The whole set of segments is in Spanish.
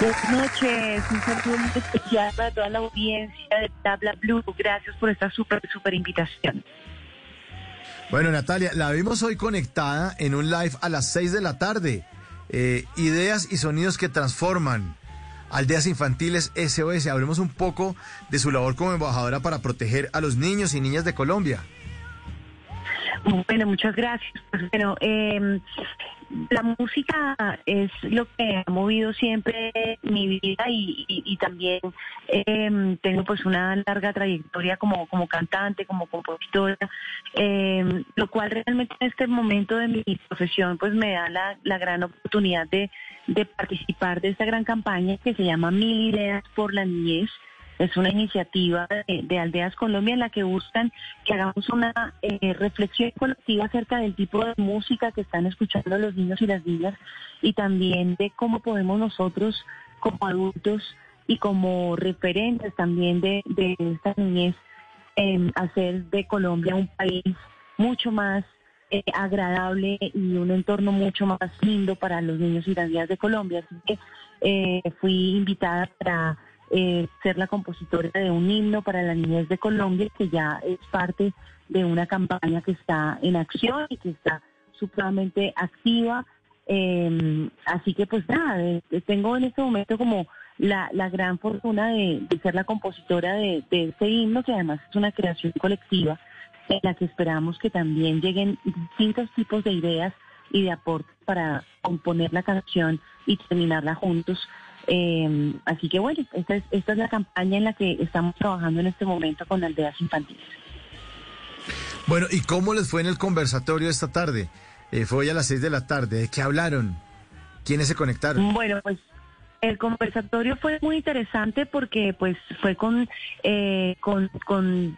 Buenas noches, un saludo muy especial para toda la audiencia de Bla Bla Blue. Gracias por esta súper, súper invitación. Bueno, Natalia, la vimos hoy conectada en un live a las 6 de la tarde. Eh, ideas y sonidos que transforman. Aldeas Infantiles SOS. Hablemos un poco de su labor como embajadora para proteger a los niños y niñas de Colombia. Bueno, muchas gracias. Pues, bueno, eh, la música es lo que ha movido siempre mi vida y, también eh, tengo pues una larga trayectoria como, como cantante, como compositora, eh, lo cual realmente en este momento de mi profesión pues me da la, la gran oportunidad de, de participar de esta gran campaña que se llama Mil Ideas por la Niñez. Es una iniciativa de, de Aldeas Colombia en la que buscan que hagamos una eh, reflexión colectiva acerca del tipo de música que están escuchando los niños y las niñas y también de cómo podemos nosotros como adultos y como referentes también de, esta niñez eh, hacer de Colombia un país mucho más eh, agradable y un entorno mucho más lindo para los niños y las niñas de Colombia. Así que eh, fui invitada para eh, ser la compositora de un himno para la niñez de Colombia, que ya es parte de una campaña que está en acción y que está supremamente activa. Eh, así que pues nada, eh, tengo en este momento como la, gran fortuna de, de ser la compositora de, de este himno, que además es una creación colectiva en la que esperamos que también lleguen distintos tipos de ideas y de aportes para componer la canción y terminarla juntos. Eh, así que bueno, esta es, esta es la campaña en la que estamos trabajando en este momento con aldeas infantiles. Bueno, ¿y cómo les fue en el conversatorio esta tarde? Eh, fue hoy a las 6 de la tarde. ¿De qué hablaron? ¿Quiénes se conectaron? Bueno, pues el conversatorio fue muy interesante porque pues fue con, eh, con,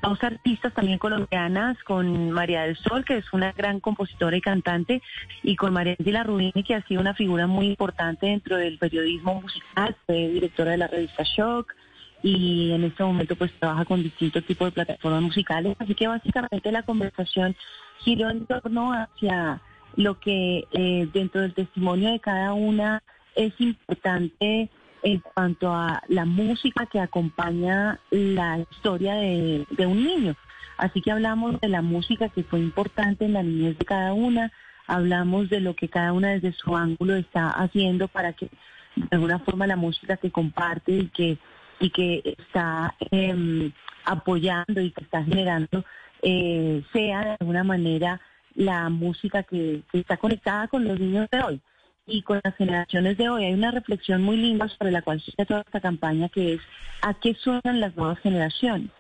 dos artistas también colombianas, con María del Sol, que es una gran compositora y cantante, y con María Angela Rubini, que ha sido una figura muy importante dentro del periodismo musical, fue directora de la revista Shock, y en este momento pues trabaja con distintos tipos de plataformas musicales, así que básicamente la conversación giró en torno hacia lo que eh, dentro del testimonio de cada una es importante en cuanto a la música que acompaña la historia de, un niño. Así que hablamos de la música que fue importante en la niñez de cada una, hablamos de lo que cada una desde su ángulo está haciendo para que de alguna forma la música que comparte y que y que está em, apoyando y que está generando eh, sea de alguna manera la música que está conectada con los niños de hoy y con las generaciones de hoy. Hay una reflexión muy linda sobre la cual se hace toda esta campaña que es a qué suenan las nuevas generaciones.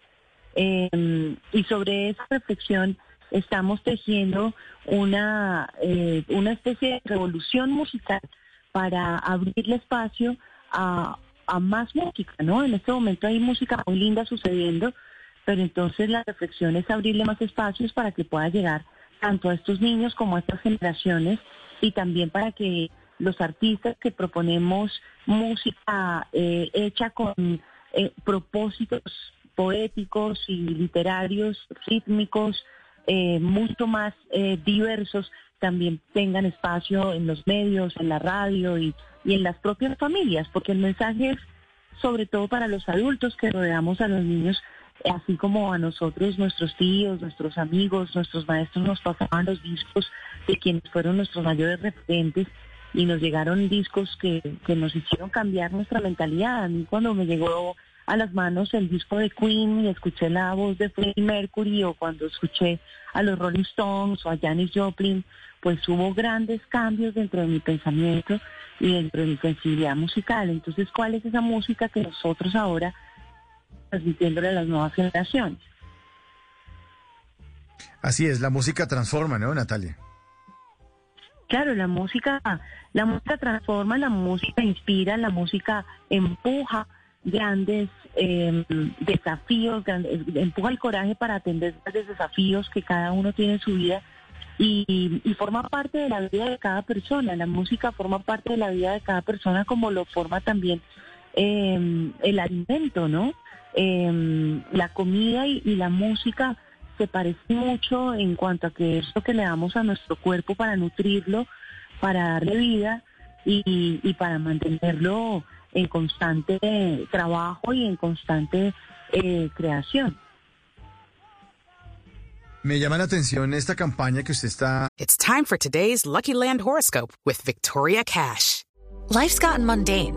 Eh, y sobre esa reflexión estamos tejiendo una, eh, una especie de revolución musical para abrirle espacio a, a más música, ¿no? En este momento hay música muy linda sucediendo, pero entonces la reflexión es abrirle más espacios para que pueda llegar tanto a estos niños como a estas generaciones y también para que los artistas que proponemos música eh, hecha con eh, propósitos poéticos y literarios, rítmicos, eh, mucho más eh, diversos, también tengan espacio en los medios, en la radio y, y en las propias familias, porque el mensaje es sobre todo para los adultos que rodeamos a los niños, así como a nosotros, nuestros tíos, nuestros amigos, nuestros maestros nos pasaban los discos de quienes fueron nuestros mayores referentes y nos llegaron discos que, que nos hicieron cambiar nuestra mentalidad. A mí cuando me llegó a las manos el disco de Queen y escuché la voz de Freddie Mercury o cuando escuché a los Rolling Stones o a Janis Joplin, pues hubo grandes cambios dentro de mi pensamiento y dentro de mi sensibilidad musical. Entonces, ¿cuál es esa música que nosotros ahora transmitiéndole a las nuevas generaciones? Así es, la música transforma, ¿no, Natalia? Claro, la música, la música transforma, la música inspira, la música empuja grandes eh, desafíos, grandes, empuja el coraje para atender grandes desafíos que cada uno tiene en su vida y, y, forma parte de la vida de cada persona. La música forma parte de la vida de cada persona como lo forma también eh, el alimento, ¿no? Eh, la comida y, y, la música se parecen mucho en cuanto a que es lo que le damos a nuestro cuerpo para nutrirlo, para darle vida y, y para mantenerlo en constante trabajo y en constante eh, creación. Me llama la atención esta campaña que usted está. It's time for today's Lucky Land horoscope with Victoria Cash. Life's gotten mundane,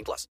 18 plus.